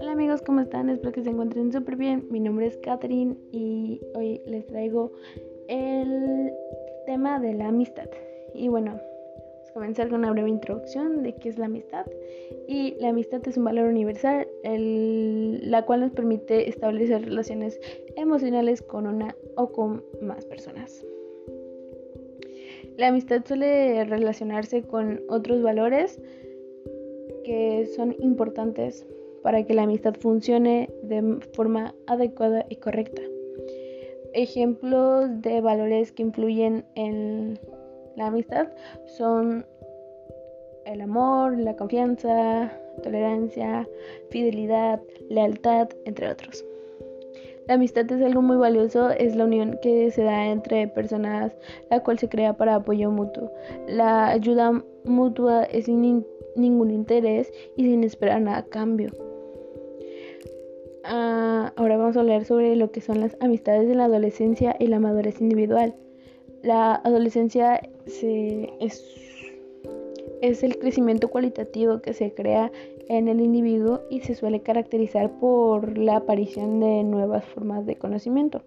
Hola amigos, ¿cómo están? Espero que se encuentren súper bien. Mi nombre es Catherine y hoy les traigo el tema de la amistad. Y bueno, vamos a comenzar con una breve introducción de qué es la amistad. Y la amistad es un valor universal, la cual nos permite establecer relaciones emocionales con una o con más personas. La amistad suele relacionarse con otros valores que son importantes para que la amistad funcione de forma adecuada y correcta. Ejemplos de valores que influyen en la amistad son el amor, la confianza, tolerancia, fidelidad, lealtad, entre otros. La amistad es algo muy valioso, es la unión que se da entre personas, la cual se crea para apoyo mutuo. La ayuda mutua es sin ningún interés y sin esperar nada a cambio. Ah, ahora vamos a hablar sobre lo que son las amistades de la adolescencia y la madurez individual. La adolescencia es, es el crecimiento cualitativo que se crea en el individuo y se suele caracterizar por la aparición de nuevas formas de conocimiento.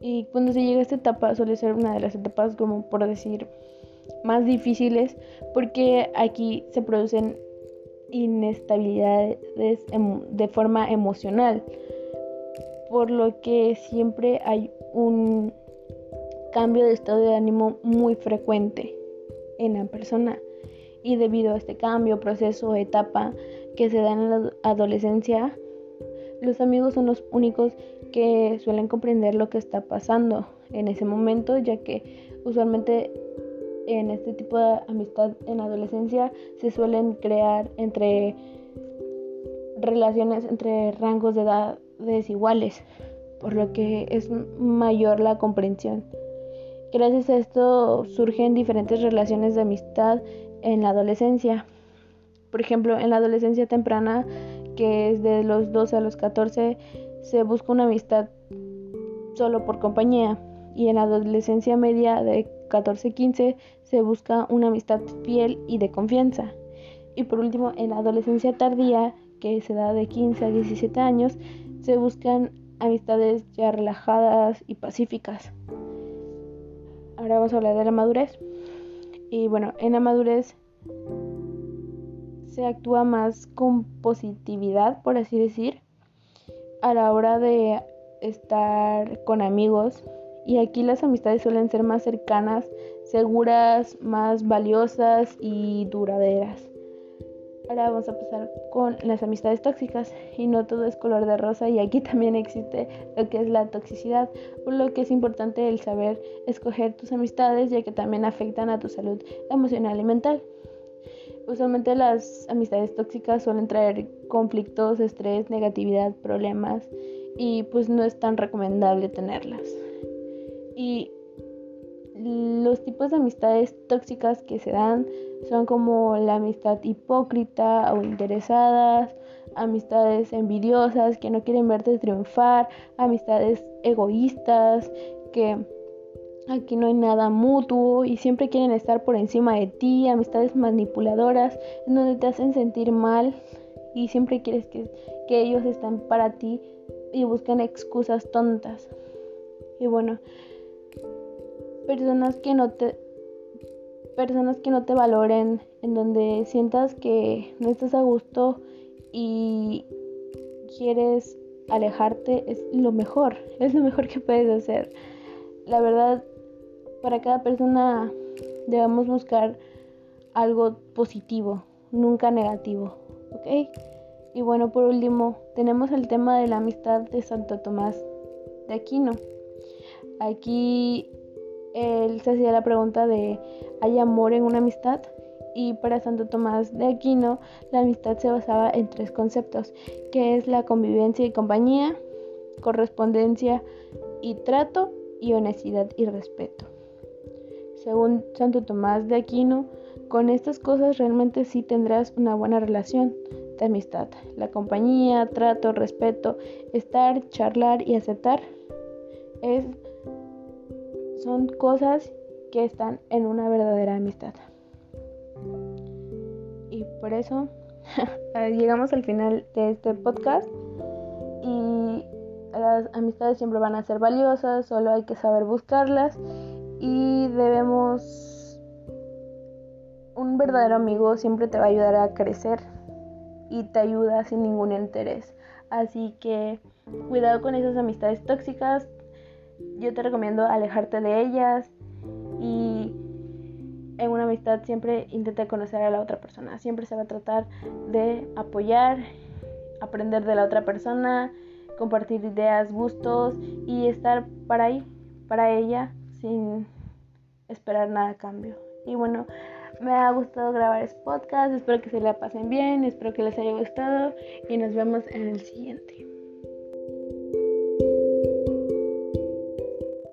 Y cuando se llega a esta etapa suele ser una de las etapas como por decir más difíciles porque aquí se producen inestabilidades de forma emocional, por lo que siempre hay un cambio de estado de ánimo muy frecuente en la persona y debido a este cambio, proceso, etapa que se da en la adolescencia, los amigos son los únicos que suelen comprender lo que está pasando en ese momento, ya que usualmente en este tipo de amistad en la adolescencia se suelen crear entre relaciones entre rangos de edad desiguales, por lo que es mayor la comprensión. Gracias a esto surgen diferentes relaciones de amistad en la adolescencia. Por ejemplo, en la adolescencia temprana, que es de los 12 a los 14, se busca una amistad solo por compañía. Y en la adolescencia media de 14-15 se busca una amistad fiel y de confianza. Y por último, en la adolescencia tardía, que se da de 15 a 17 años, se buscan amistades ya relajadas y pacíficas. Ahora vamos a hablar de la madurez. Y bueno, en la madurez se actúa más con positividad, por así decir, a la hora de estar con amigos. Y aquí las amistades suelen ser más cercanas, seguras, más valiosas y duraderas. Ahora vamos a pasar con las amistades tóxicas y no todo es color de rosa y aquí también existe lo que es la toxicidad, por lo que es importante el saber escoger tus amistades ya que también afectan a tu salud emocional y mental. Usualmente las amistades tóxicas suelen traer conflictos, estrés, negatividad, problemas y pues no es tan recomendable tenerlas. Y los tipos de amistades tóxicas que se dan son como la amistad hipócrita o interesadas, amistades envidiosas que no quieren verte triunfar, amistades egoístas que aquí no hay nada mutuo y siempre quieren estar por encima de ti, amistades manipuladoras en donde te hacen sentir mal y siempre quieres que, que ellos estén para ti y buscan excusas tontas. Y bueno, personas que no te personas que no te valoren, en donde sientas que no estás a gusto y quieres alejarte, es lo mejor, es lo mejor que puedes hacer. La verdad, para cada persona debemos buscar algo positivo, nunca negativo, ¿ok? Y bueno, por último, tenemos el tema de la amistad de Santo Tomás de Aquino. Aquí él se hacía la pregunta de ¿hay amor en una amistad? Y para Santo Tomás de Aquino, la amistad se basaba en tres conceptos, que es la convivencia y compañía, correspondencia y trato, y honestidad y respeto. Según Santo Tomás de Aquino, con estas cosas realmente sí tendrás una buena relación de amistad. La compañía, trato, respeto, estar, charlar y aceptar es son cosas que están en una verdadera amistad. por eso llegamos al final de este podcast y las amistades siempre van a ser valiosas, solo hay que saber buscarlas y debemos... Un verdadero amigo siempre te va a ayudar a crecer y te ayuda sin ningún interés. Así que cuidado con esas amistades tóxicas. Yo te recomiendo alejarte de ellas y en una amistad siempre intenta conocer a la otra persona. Siempre se va a tratar de apoyar, aprender de la otra persona, compartir ideas, gustos y estar para ahí, para ella, sin esperar nada a cambio. Y bueno, me ha gustado grabar este podcast, espero que se la pasen bien, espero que les haya gustado y nos vemos en el siguiente.